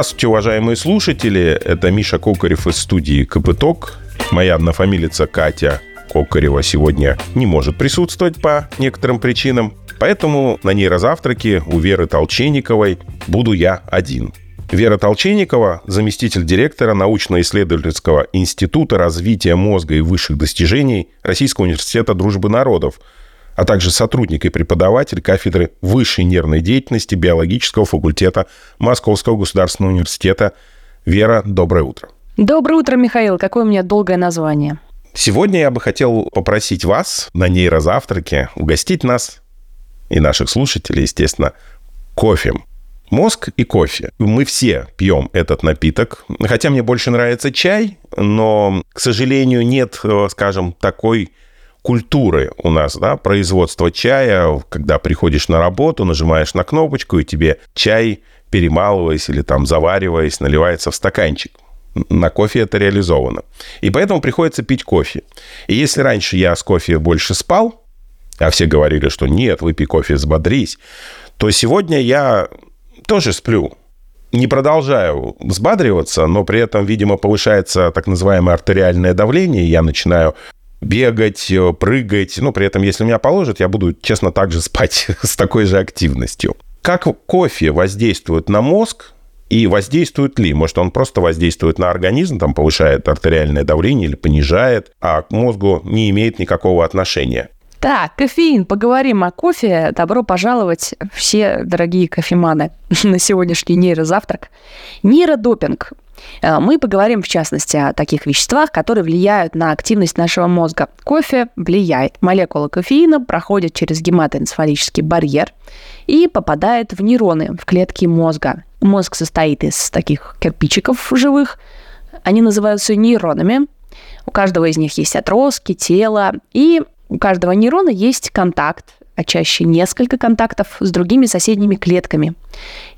Здравствуйте, уважаемые слушатели. Это Миша Кокарев из студии КПТОК. Моя однофамилица Катя Кокарева сегодня не может присутствовать по некоторым причинам. Поэтому на нейрозавтраке у Веры Толченниковой буду я один. Вера Толченникова, заместитель директора научно-исследовательского института развития мозга и высших достижений Российского университета дружбы народов, а также сотрудник и преподаватель кафедры высшей нервной деятельности биологического факультета Московского государственного университета. Вера, доброе утро. Доброе утро, Михаил. Какое у меня долгое название? Сегодня я бы хотел попросить вас на нейрозавтраке угостить нас и наших слушателей, естественно, кофе. Мозг и кофе. Мы все пьем этот напиток. Хотя мне больше нравится чай, но, к сожалению, нет, э, скажем, такой культуры у нас, да, производства чая, когда приходишь на работу, нажимаешь на кнопочку, и тебе чай, перемалываясь или там завариваясь, наливается в стаканчик. На кофе это реализовано. И поэтому приходится пить кофе. И если раньше я с кофе больше спал, а все говорили, что нет, выпей кофе, взбодрись, то сегодня я тоже сплю. Не продолжаю взбадриваться, но при этом, видимо, повышается так называемое артериальное давление. Я начинаю бегать, э, прыгать. Ну, при этом, если меня положат, я буду, честно, так же спать с такой же активностью. Как кофе воздействует на мозг, и воздействует ли? Может, он просто воздействует на организм, там повышает артериальное давление или понижает, а к мозгу не имеет никакого отношения. Так, кофеин. Поговорим о кофе. Добро пожаловать все дорогие кофеманы на сегодняшний нейрозавтрак. Нейродопинг. Э, мы поговорим, в частности, о таких веществах, которые влияют на активность нашего мозга. Кофе влияет. Молекула кофеина проходит через гематоэнцефалический барьер и попадает в нейроны, в клетки мозга. Мозг состоит из таких кирпичиков живых. Они называются нейронами. У каждого из них есть отростки, тело, и у каждого нейрона есть контакт, а чаще несколько контактов с другими соседними клетками.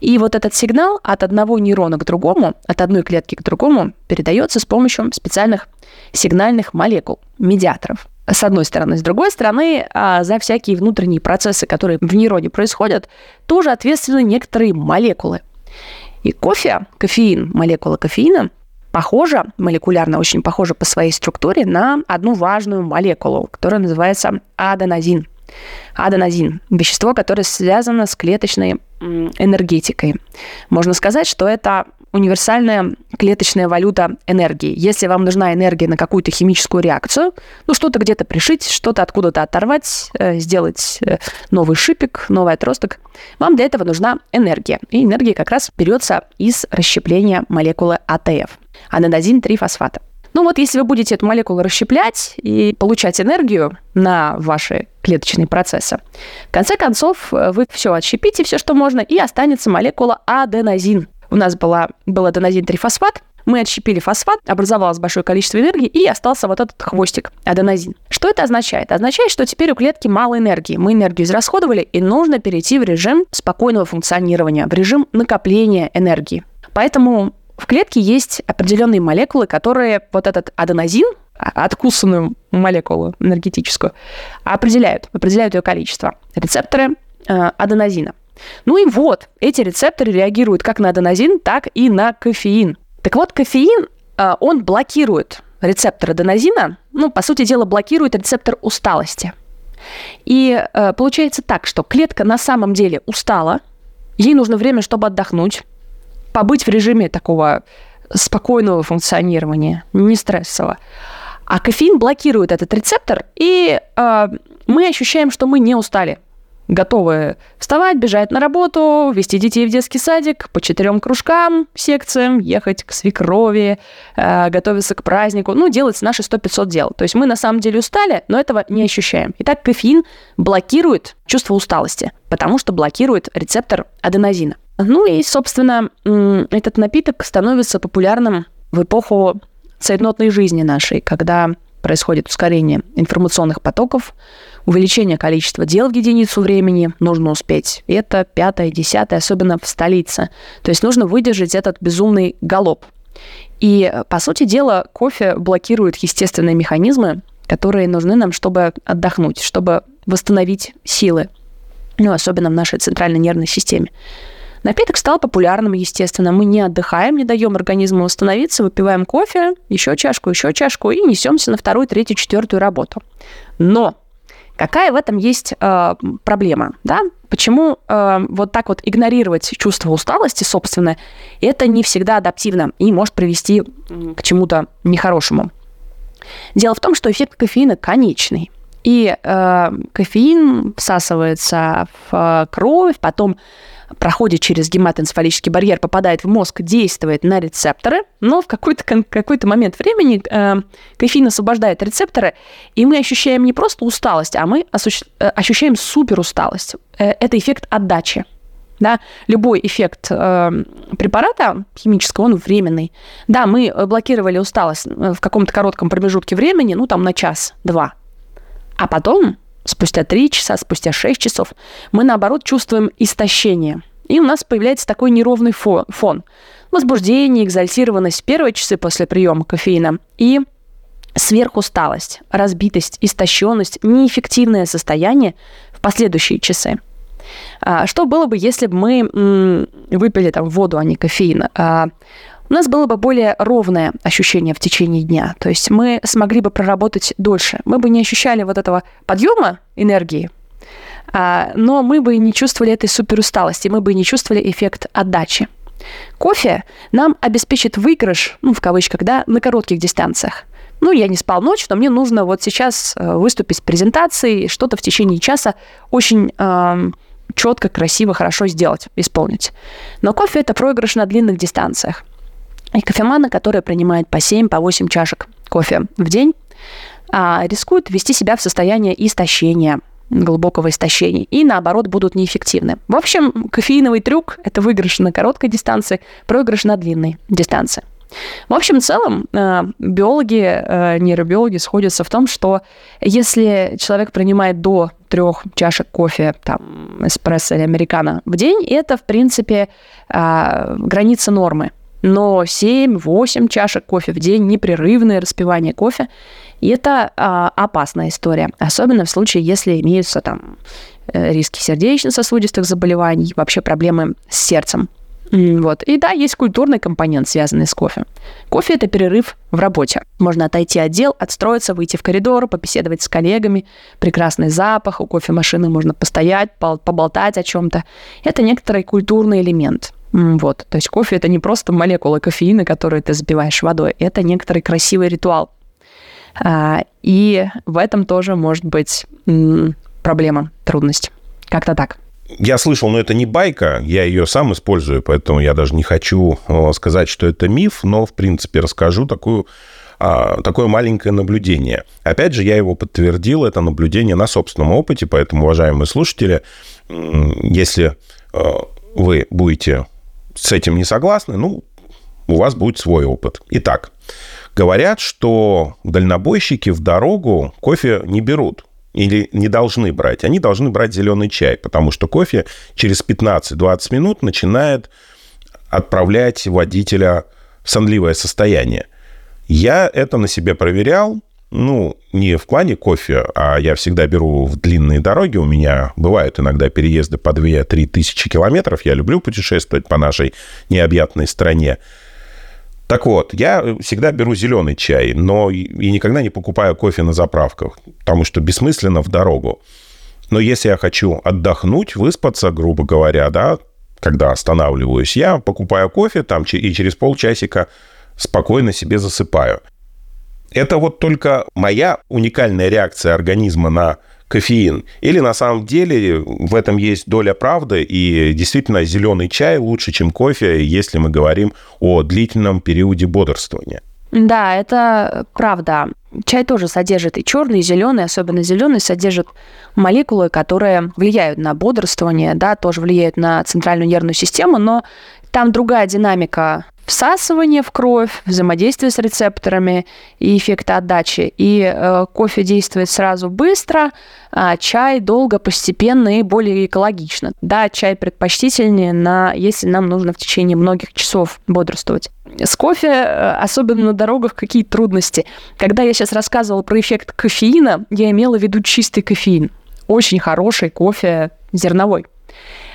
И вот этот сигнал от одного нейрона к другому, от одной клетки к другому передается с помощью специальных сигнальных молекул, медиаторов. С одной стороны. С другой стороны, а, за всякие внутренние процессы, которые в нейроне происходят, тоже ответственны некоторые молекулы. И кофе, кофеин, молекула кофеина – похожа, молекулярно очень похожа по своей структуре на одну важную молекулу, которая называется аденозин. Аденозин – вещество, которое связано с клеточной энергетикой. Можно сказать, что это универсальная клеточная валюта энергии. Если вам нужна энергия на какую-то химическую реакцию, ну что-то где-то пришить, что-то откуда-то оторвать, э, сделать э, новый шипик, новый отросток, вам для этого нужна энергия. И энергия как раз берется из расщепления молекулы АТФ – анодозин-3-фосфата. Ну вот если вы будете эту молекулу расщеплять и получать энергию на ваши клеточные процессы, в конце концов э, вы все отщепите, все, что можно, и останется молекула аденозин. У нас была, был аденозин-трифосфат, мы отщепили фосфат, образовалось большое количество энергии, и остался вот этот хвостик, аденозин. Что это означает? Означает, что теперь у клетки мало энергии. Мы энергию израсходовали, и нужно перейти в режим спокойного функционирования, в режим накопления энергии. Поэтому в клетке есть определенные молекулы, которые вот этот аденозин, а, откусанную молекулу энергетическую, определяют, определяют ее количество. Рецепторы э, аденозина. Ну и вот, эти рецепторы реагируют как на аденозин, так и на кофеин. Так вот, кофеин, э, он блокирует рецептор аденозина, ну, по сути дела, блокирует рецептор усталости. И э, получается так, что клетка на самом деле устала, ей нужно время, чтобы отдохнуть, побыть в режиме такого спокойного функционирования, не стрессового. А кофеин блокирует этот рецептор, и э, мы ощущаем, что мы не устали готовы вставать, бежать на работу, вести детей в детский садик, по четырем кружкам, секциям, ехать к свекрови, э, готовиться к празднику, ну, делать наши 100-500 дел. То есть мы на самом деле устали, но этого не ощущаем. Итак, кофеин блокирует чувство усталости, потому что блокирует рецептор аденозина. Ну и, собственно, этот напиток становится популярным в эпоху цейтнотной жизни нашей, когда происходит ускорение информационных потоков, увеличение количества дел в единицу времени, нужно успеть это, пятое, десятое, особенно в столице. То есть нужно выдержать этот безумный галоп. И, по сути дела, кофе блокирует естественные механизмы, которые нужны нам, чтобы отдохнуть, чтобы восстановить силы, ну, особенно в нашей центральной нервной системе. Напиток стал популярным, естественно. Мы не отдыхаем, не даем организму восстановиться, выпиваем кофе, еще чашку, еще чашку и несемся на вторую, третью, четвертую работу. Но какая в этом есть э, проблема, да? Почему э, вот так вот игнорировать чувство усталости собственное, это не всегда адаптивно и может привести к чему-то нехорошему. Дело в том, что эффект кофеина конечный. И э, кофеин всасывается в э, кровь, потом проходит через гематоэнцефалический барьер, попадает в мозг, действует на рецепторы, но в какой-то, какой-то момент времени э, кофеин освобождает рецепторы, и мы ощущаем не просто усталость, а мы. Э, ощущаем суперусталость. Э, это эффект отдачи. Да? Любой эффект э, препарата химического, он временный. Да, мы блокировали усталость в каком-то коротком промежутке времени, ну там на час-два. А потом, спустя 3 часа, спустя 6 часов, мы наоборот чувствуем истощение. И у нас появляется такой неровный фон. Возбуждение, экзальтированность в первые часы после приема кофеина и сверхусталость, разбитость, истощенность, неэффективное состояние в последующие часы. А, что было бы, если бы мы выпили там воду, а не кофеин? У нас было бы более ровное ощущение в течение дня. То есть мы смогли бы проработать дольше. Мы бы не ощущали вот этого подъема энергии, а, но мы бы не чувствовали этой суперусталости, мы бы не чувствовали эффект отдачи. Кофе нам обеспечит выигрыш, ну, в кавычках, да, на коротких дистанциях. Ну, я не спал ночь, но мне нужно вот сейчас э, выступить с презентацией, что-то в течение часа очень э, четко, красиво, хорошо сделать, исполнить. Но кофе – это проигрыш на длинных дистанциях. И кофеманы, которые принимают по 7, по 8 чашек кофе в день, а, рискуют ввести себя в состояние истощения, глубокого истощения, и наоборот будут неэффективны. В общем, кофеиновый трюк – это выигрыш на короткой дистанции, проигрыш на длинной дистанции. В общем, в целом, э, биологи, э, нейробиологи сходятся в том, что если человек принимает до трех чашек кофе, там, эспрессо или американо в день, это, в принципе, э, граница нормы но 7-8 чашек кофе в день, непрерывное распивание кофе, и это а, опасная история, особенно в случае, если имеются там э, риски сердечно-сосудистых заболеваний, вообще проблемы с сердцем. Вот. И да, есть культурный компонент, связанный с кофе. Кофе – это перерыв в работе. Можно отойти от дел, отстроиться, выйти в коридор, побеседовать с коллегами. Прекрасный запах, у кофемашины можно постоять, поболтать о чем-то. Это некоторый культурный элемент – вот. То есть кофе это не просто молекулы кофеина, которые ты запиваешь водой, это некоторый красивый ритуал. А, и в этом тоже может быть проблема, трудность. Как-то так. Я слышал, но это не байка, я ее сам использую, поэтому я даже не хочу сказать, что это миф, но, в принципе, расскажу такую а, такое маленькое наблюдение. Опять же, я его подтвердил, это наблюдение на собственном опыте, поэтому, уважаемые слушатели, если а, вы будете с этим не согласны, ну, у вас будет свой опыт. Итак, говорят, что дальнобойщики в дорогу кофе не берут или не должны брать. Они должны брать зеленый чай, потому что кофе через 15-20 минут начинает отправлять водителя в сонливое состояние. Я это на себе проверял, ну, не в плане кофе, а я всегда беру в длинные дороги. У меня бывают иногда переезды по 2-3 тысячи километров. Я люблю путешествовать по нашей необъятной стране. Так вот, я всегда беру зеленый чай, но и никогда не покупаю кофе на заправках, потому что бессмысленно в дорогу. Но если я хочу отдохнуть, выспаться, грубо говоря, да, когда останавливаюсь, я покупаю кофе там и через полчасика спокойно себе засыпаю. Это вот только моя уникальная реакция организма на кофеин? Или на самом деле в этом есть доля правды, и действительно зеленый чай лучше, чем кофе, если мы говорим о длительном периоде бодрствования? Да, это правда. Чай тоже содержит и черный, и зеленый, особенно зеленый, содержит молекулы, которые влияют на бодрствование, да, тоже влияют на центральную нервную систему, но там другая динамика всасывание в кровь, взаимодействие с рецепторами и эффект отдачи. И э, кофе действует сразу быстро, а чай долго, постепенно и более экологично. Да, чай предпочтительнее, на, если нам нужно в течение многих часов бодрствовать. С кофе, э, особенно на дорогах, какие трудности. Когда я сейчас рассказывала про эффект кофеина, я имела в виду чистый кофеин. Очень хороший кофе зерновой.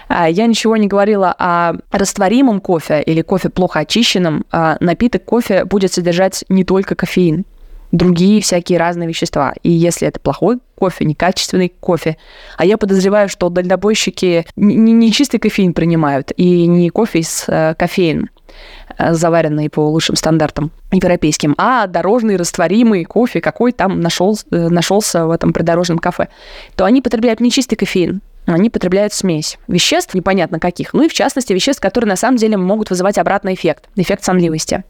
А, я ничего не говорила о растворимом кофе или кофе плохо очищенном. А, напиток кофе будет содержать не только кофеин, другие всякие разные вещества. И если это плохой кофе, некачественный кофе, а я подозреваю, что дальнобойщики не, не чистый кофеин принимают и не кофе с э, кофеин, э, заваренный по лучшим стандартам европейским, а дорожный растворимый кофе, какой там нашел, э, нашелся в этом придорожном кафе, то они потребляют не чистый кофеин, они потребляют смесь веществ, непонятно каких, ну и в частности веществ, которые на самом деле могут вызывать обратный эффект, эффект сонливости.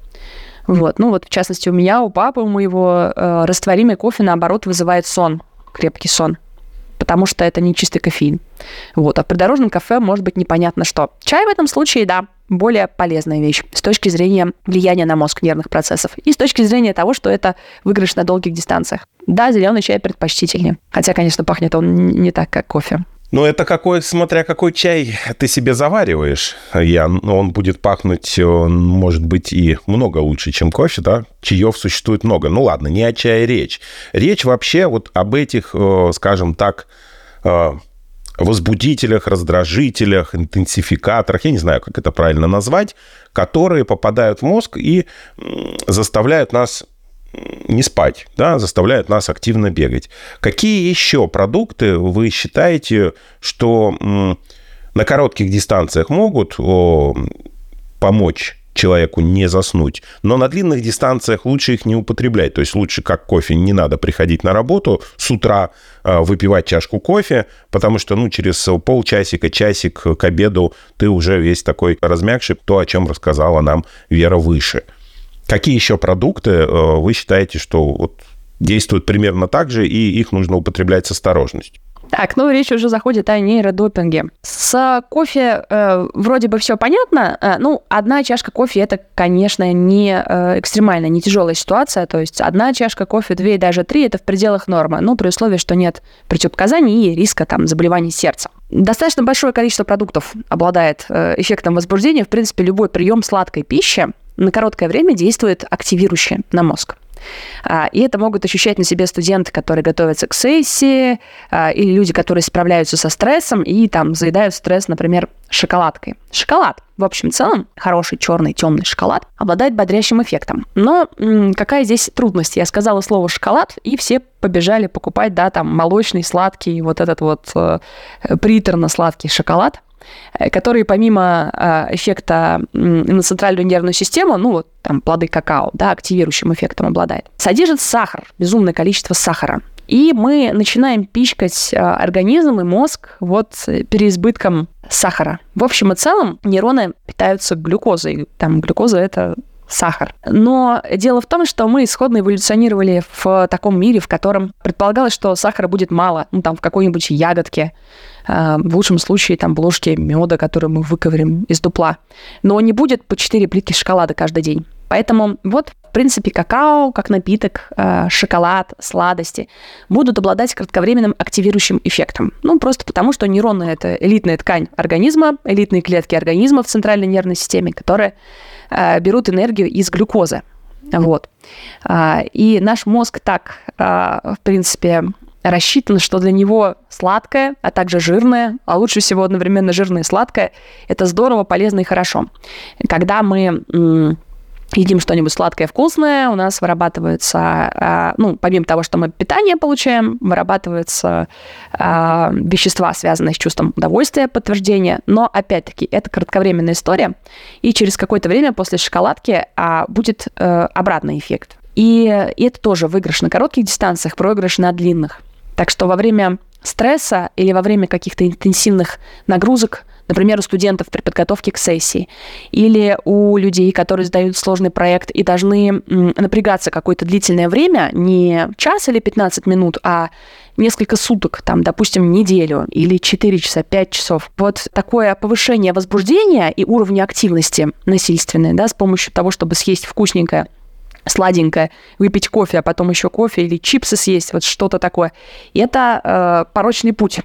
Вот. Ну вот, в частности, у меня, у папы, у моего э, растворимый кофе, наоборот, вызывает сон, крепкий сон потому что это не чистый кофеин. Вот. А в придорожном кафе может быть непонятно что. Чай в этом случае, да, более полезная вещь с точки зрения влияния на мозг нервных процессов и с точки зрения того, что это выигрыш на долгих дистанциях. Да, зеленый чай предпочтительнее. Хотя, конечно, пахнет он не так, как кофе. Ну, это какой, смотря какой чай ты себе завариваешь. Я, он будет пахнуть, он может быть, и много лучше, чем кофе, да? Чаев существует много. Ну, ладно, не о чае речь. Речь вообще вот об этих, э, скажем так, э, возбудителях, раздражителях, интенсификаторах, я не знаю, как это правильно назвать, которые попадают в мозг и заставляют нас не спать, да, заставляют нас активно бегать. Какие еще продукты вы считаете, что на коротких дистанциях могут помочь человеку не заснуть. Но на длинных дистанциях лучше их не употреблять. То есть лучше, как кофе, не надо приходить на работу с утра, а, выпивать чашку кофе, потому что ну, через полчасика, часик к обеду ты уже весь такой размягший, то, о чем рассказала нам Вера выше. Какие еще продукты э, вы считаете, что вот действуют примерно так же, и их нужно употреблять с осторожностью? Так, ну речь уже заходит о нейродопинге. С кофе э, вроде бы все понятно. Э, ну, одна чашка кофе это, конечно, не э, экстремальная, не тяжелая ситуация. То есть одна чашка кофе, две и даже три это в пределах нормы. Ну, при условии, что нет противопоказаний и риска там заболеваний сердца. Достаточно большое количество продуктов обладает э, эффектом возбуждения. В принципе, любой прием сладкой пищи на короткое время действует активирующе на мозг. А, и это могут ощущать на себе студенты, которые готовятся к сессии, а, или люди, которые справляются со стрессом и там заедают стресс, например, шоколадкой. Шоколад, в общем целом, хороший черный темный шоколад, обладает бодрящим эффектом. Но какая здесь трудность? Я сказала слово шоколад, и все побежали покупать, да, там молочный, сладкий, вот этот вот э, приторно-сладкий шоколад. Э, которые помимо э, эффекта на центральную нервную систему, ну вот там плоды какао, да, активирующим эффектом обладает, содержит сахар, безумное количество сахара. И мы начинаем пичкать э, организм и мозг вот переизбытком сахара. В общем и целом нейроны питаются глюкозой. Там глюкоза – это сахар. Но дело в том, что мы исходно эволюционировали в таком мире, в котором предполагалось, что сахара будет мало, ну там в какой-нибудь ягодке, в лучшем случае там ложки меда, который мы выковырим из дупла. Но не будет по 4 плитки шоколада каждый день. Поэтому вот, в принципе, какао как напиток, а, шоколад, сладости будут обладать кратковременным активирующим эффектом. Ну, просто потому, что нейроны — это элитная ткань организма, элитные клетки организма в центральной нервной системе, которые а, берут энергию из глюкозы. Вот. И наш мозг так, в принципе, рассчитано, что для него сладкое, а также жирное, а лучше всего одновременно жирное и сладкое, это здорово, полезно и хорошо. Когда мы едим что-нибудь сладкое, вкусное, у нас вырабатывается, а, ну, помимо того, что мы питание получаем, вырабатываются а, вещества, связанные с чувством удовольствия, подтверждения, но, опять-таки, это кратковременная история, и через какое-то время после шоколадки а, будет э, обратный эффект. И это тоже выигрыш на коротких дистанциях, проигрыш на длинных. Так что во время стресса или во время каких-то интенсивных нагрузок, например, у студентов при подготовке к сессии, или у людей, которые сдают сложный проект и должны напрягаться какое-то длительное время, не час или 15 минут, а несколько суток, там, допустим, неделю или 4 часа, 5 часов. Вот такое повышение возбуждения и уровня активности насильственное, да, с помощью того, чтобы съесть вкусненькое, сладенькое, выпить кофе, а потом еще кофе или чипсы съесть, вот что-то такое. И это э, порочный путь.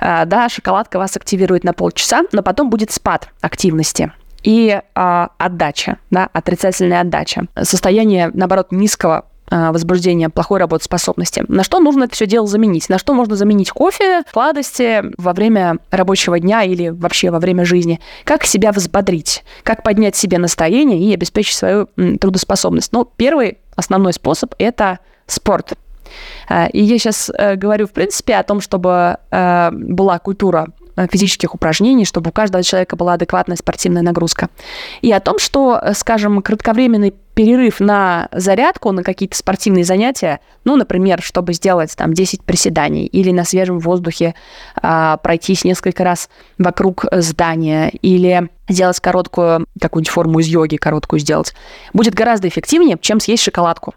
Э, да, шоколадка вас активирует на полчаса, но потом будет спад активности и э, отдача, да, отрицательная отдача. Состояние, наоборот, низкого возбуждения плохой работоспособности. На что нужно это все дело заменить? На что можно заменить кофе, сладости во время рабочего дня или вообще во время жизни? Как себя взбодрить? Как поднять себе настроение и обеспечить свою трудоспособность? Ну, первый основной способ – это спорт. А, и я сейчас э, говорю, в принципе, о том, чтобы э, была культура Э, физических упражнений, чтобы у каждого человека была адекватная спортивная нагрузка. И о том, что, скажем, кратковременный перерыв на зарядку, на какие-то спортивные занятия, ну, например, чтобы сделать там 10 приседаний или на свежем воздухе а, пройтись несколько раз вокруг здания или сделать короткую какую-нибудь форму из йоги, короткую сделать, будет гораздо эффективнее, чем съесть шоколадку.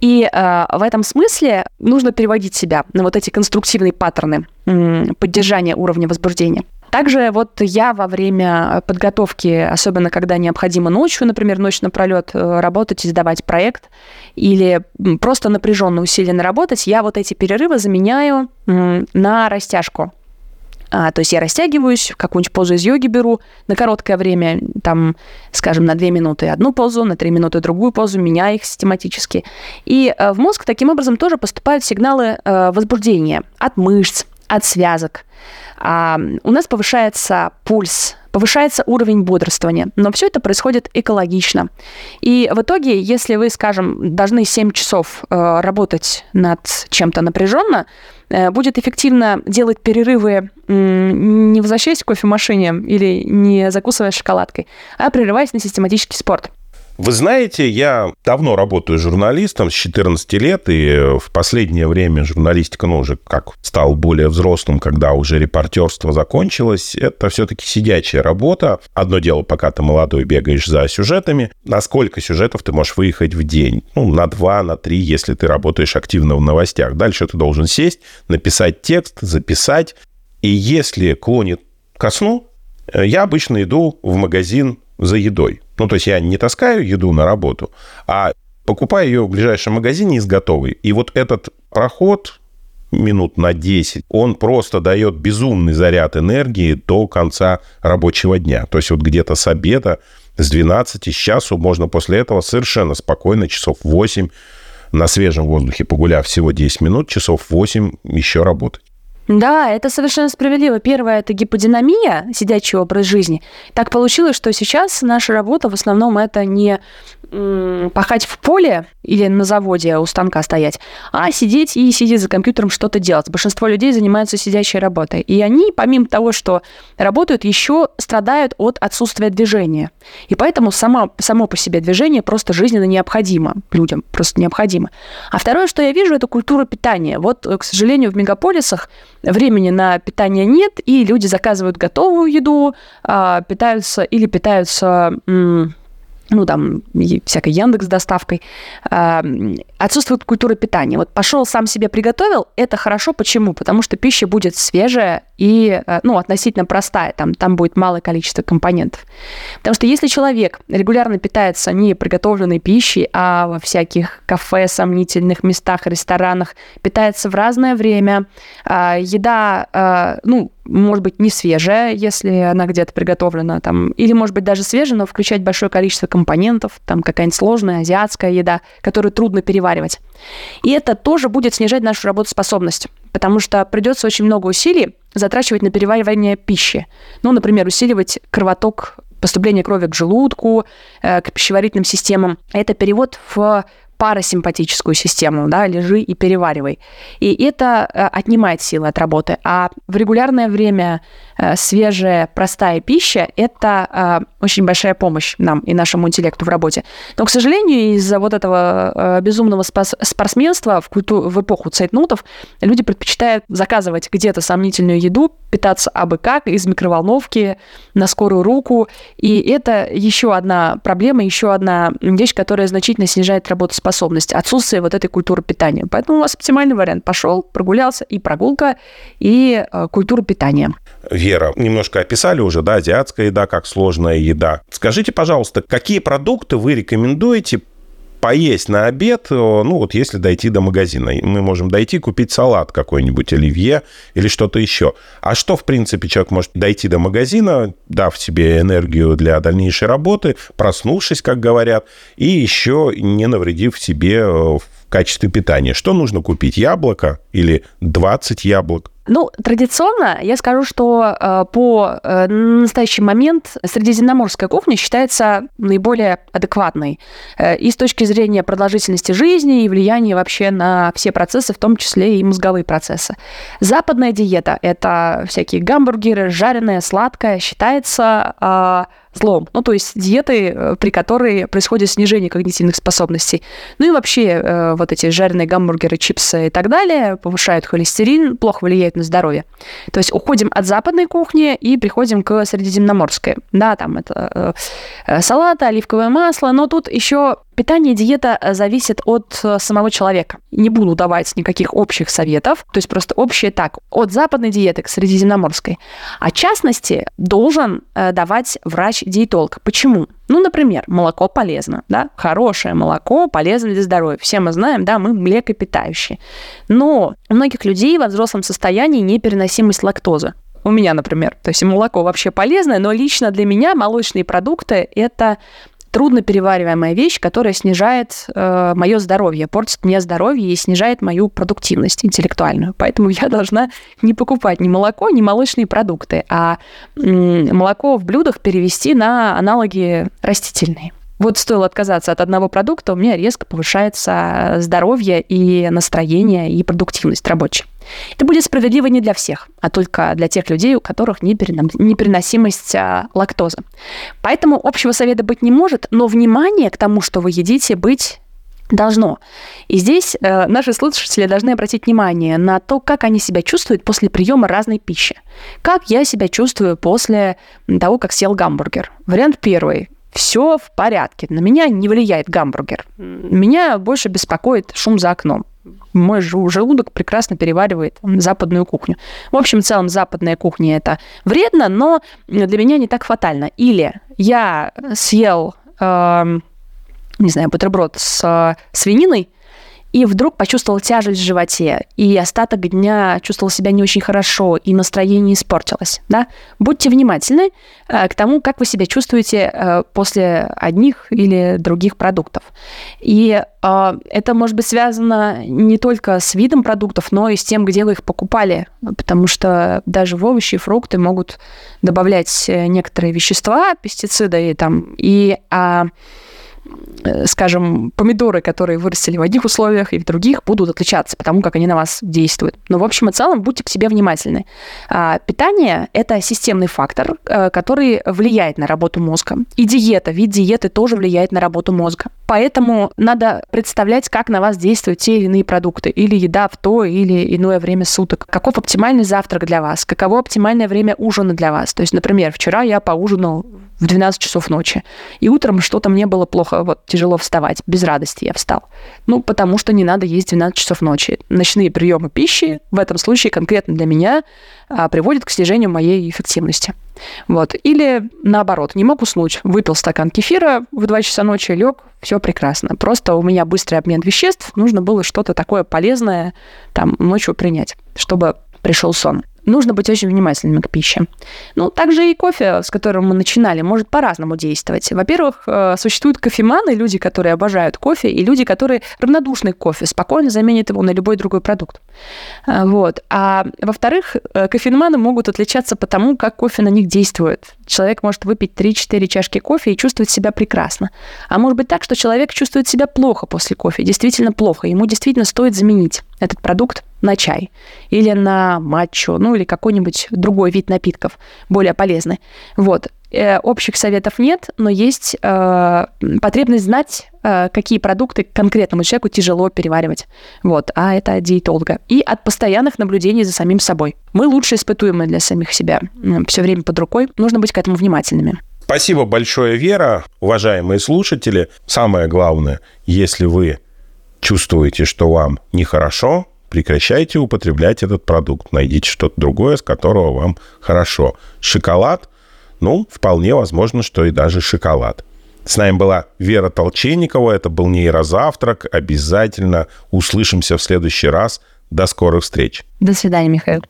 И э, в этом смысле нужно переводить себя на вот эти конструктивные паттерны э, поддержания уровня возбуждения. Также вот я во время подготовки, особенно когда необходимо ночью, например, ночь напролет э, работать и сдавать проект, или просто напряженно усиленно работать, я вот эти перерывы заменяю на растяжку. А, то есть я растягиваюсь, какую-нибудь позу из йоги беру на короткое время, там, скажем, на 2 минуты одну позу, на 3 минуты другую позу, меняю их систематически. И э, в мозг таким образом тоже поступают сигналы э, возбуждения от мышц, от связок. А, у нас повышается пульс, повышается уровень бодрствования. Но все это происходит экологично. И в итоге, если вы, скажем, должны 7 часов э, работать над чем-то напряженно, Э, будет эффективно делать перерывы, не возвращаясь к кофемашине или не закусывая шоколадкой, а прерываясь на систематический спорт. Вы знаете, я давно работаю журналистом, с 14 лет, и в последнее время журналистика, ну, уже как стал более взрослым, когда уже репортерство закончилось, это все-таки сидячая работа. Одно дело, пока ты молодой бегаешь за сюжетами, на сколько сюжетов ты можешь выехать в день? Ну, на два, на три, если ты работаешь активно в новостях. Дальше ты должен сесть, написать текст, записать. И если клонит ко сну, э, я обычно иду в магазин за едой. Ну, то есть я не таскаю еду на работу, а покупаю ее в ближайшем магазине из готовой. И вот этот проход минут на 10, он просто дает безумный заряд энергии до конца рабочего дня. То есть вот где-то с обеда, с 12, с часу можно после этого совершенно спокойно, часов 8 на свежем воздухе погуляв всего 10 минут, часов 8 еще работать. Да, это совершенно справедливо. Первое – это гиподинамия, сидячий образ жизни. Так получилось, что сейчас наша работа в основном это не пахать в поле или на заводе у станка стоять, а сидеть и сидеть за компьютером что-то делать. Большинство людей занимаются сидящей работой. И они, помимо того, что работают, еще страдают от отсутствия движения. И поэтому само, само по себе движение просто жизненно необходимо людям, просто необходимо. А второе, что я вижу, это культура питания. Вот, к сожалению, в мегаполисах времени на питание нет, и люди заказывают готовую еду, а, питаются или питаются ну, там, всякой Яндекс доставкой, э, отсутствует культура питания. Вот пошел сам себе приготовил, это хорошо. Почему? Потому что пища будет свежая и, э, ну, относительно простая, там, там будет малое количество компонентов. Потому что если человек регулярно питается не приготовленной пищей, а во всяких кафе, сомнительных местах, ресторанах, питается в разное время, э, еда, э, ну, может быть, не свежая, если она где-то приготовлена, там, или, может быть, даже свежая, но включать большое количество компонентов, там, какая-нибудь сложная азиатская еда, которую трудно переваривать. И это тоже будет снижать нашу работоспособность, потому что придется очень много усилий затрачивать на переваривание пищи. Ну, например, усиливать кровоток поступление крови к желудку, э, к пищеварительным системам. Это перевод в парасимпатическую систему, да, лежи и переваривай. И это э, отнимает силы от работы. А в регулярное время свежая, простая пища – это э, очень большая помощь нам и нашему интеллекту в работе. Но, к сожалению, из-за вот этого э, безумного спортсменства в, культу... в эпоху цейтнутов люди предпочитают заказывать где-то сомнительную еду, питаться абы как, из микроволновки, на скорую руку. И это еще одна проблема, еще одна вещь, которая значительно снижает работоспособность, отсутствие вот этой культуры питания. Поэтому у вас оптимальный вариант. Пошел, прогулялся, и прогулка, и культура питания. Вера, немножко описали уже, да, азиатская еда как сложная еда. Скажите, пожалуйста, какие продукты вы рекомендуете поесть на обед, ну вот если дойти до магазина, мы можем дойти купить салат какой-нибудь, оливье или что-то еще. А что, в принципе, человек может дойти до магазина, дав себе энергию для дальнейшей работы, проснувшись, как говорят, и еще не навредив себе в качестве питания. Что нужно купить? Яблоко или 20 яблок? Ну, традиционно я скажу, что э, по э, настоящий момент средиземноморская кухня считается наиболее адекватной э, и с точки зрения продолжительности жизни и влияния вообще на все процессы, в том числе и мозговые процессы. Западная диета – это всякие гамбургеры, жареное, сладкое, считается э, злом. Ну, то есть диеты, э, при которой происходит снижение когнитивных способностей. Ну и вообще э, вот эти жареные гамбургеры, чипсы и так далее повышают холестерин, плохо влияют на здоровье. То есть уходим от западной кухни и приходим к средиземноморской. Да, там это э, салаты, оливковое масло, но тут еще Питание, диета зависит от самого человека. Не буду давать никаких общих советов, то есть просто общее так, от западной диеты к средиземноморской. А в частности должен давать врач-диетолог. Почему? Ну, например, молоко полезно, да, хорошее молоко полезно для здоровья. Все мы знаем, да, мы млекопитающие. Но у многих людей во взрослом состоянии непереносимость лактозы. У меня, например. То есть молоко вообще полезное, но лично для меня молочные продукты – это трудно перевариваемая вещь, которая снижает э, мое здоровье, портит мне здоровье и снижает мою продуктивность интеллектуальную. Поэтому я должна не покупать ни молоко, ни молочные продукты, а м- молоко в блюдах перевести на аналоги растительные. Вот стоило отказаться от одного продукта, у меня резко повышается здоровье и настроение, и продуктивность рабочая. Это будет справедливо не для всех, а только для тех людей, у которых непереносимость а, лактозы. Поэтому общего совета быть не может, но внимание к тому, что вы едите, быть должно. И здесь э, наши слушатели должны обратить внимание на то, как они себя чувствуют после приема разной пищи. Как я себя чувствую после того, как съел гамбургер. Вариант первый все в порядке. На меня не влияет гамбургер. Меня больше беспокоит шум за окном. Мой желудок прекрасно переваривает западную кухню. В общем, в целом западная кухня это вредно, но для меня не так фатально. Или я съел, э, не знаю, бутерброд с э, свининой, и вдруг почувствовал тяжесть в животе, и остаток дня чувствовал себя не очень хорошо, и настроение испортилось. Да? Будьте внимательны э, к тому, как вы себя чувствуете э, после одних или других продуктов. И э, это может быть связано не только с видом продуктов, но и с тем, где вы их покупали, потому что даже в овощи и фрукты могут добавлять некоторые вещества, пестициды и там, и Э, скажем, помидоры, которые вырастили в одних условиях и в других, будут отличаться, потому как они на вас действуют. Но в общем и целом будьте к себе внимательны. А, питание – это системный фактор, э, который влияет на работу мозга. И диета, вид диеты тоже влияет на работу мозга. Поэтому надо представлять, как на вас действуют те или иные продукты, или еда в то или иное время суток. Каков оптимальный завтрак для вас, каково оптимальное время ужина для вас. То есть, например, вчера я поужинал в 12 часов ночи, и утром что-то мне было плохо, вот тяжело вставать, без радости я встал. Ну, потому что не надо есть 12 часов ночи. Ночные приемы пищи в этом случае конкретно для меня а, приводят к снижению моей эффективности. Вот. Или наоборот, не мог уснуть, выпил стакан кефира в 2 часа ночи, лег, все прекрасно. Просто у меня быстрый обмен веществ, нужно было что-то такое полезное там ночью принять, чтобы пришел сон нужно быть очень внимательным к пище. Ну, также и кофе, с которым мы начинали, может по-разному действовать. Во-первых, э, существуют кофеманы, люди, которые обожают кофе, и люди, которые равнодушны к кофе, спокойно заменят его на любой другой продукт. Э, вот. А во-вторых, э, кофеманы могут отличаться по тому, как кофе на них действует. Человек может выпить 3-4 чашки кофе и чувствовать себя прекрасно. А может быть так, что человек чувствует себя плохо после кофе, действительно плохо. Ему действительно стоит заменить этот продукт на чай или на матчу, ну или какой-нибудь другой вид напитков, более полезный. Вот. Э, общих советов нет, но есть э, потребность знать, э, какие продукты конкретному человеку тяжело переваривать. Вот. А это от диетолога. И от постоянных наблюдений за самим собой. Мы лучше испытуемые для самих себя. Все время под рукой. Нужно быть к этому внимательными. Спасибо большое, Вера. Уважаемые слушатели, самое главное, если вы чувствуете, что вам нехорошо, прекращайте употреблять этот продукт. Найдите что-то другое, с которого вам хорошо. Шоколад, ну, вполне возможно, что и даже шоколад. С нами была Вера Толченникова. Это был нейрозавтрак. Обязательно услышимся в следующий раз. До скорых встреч. До свидания, Михаил.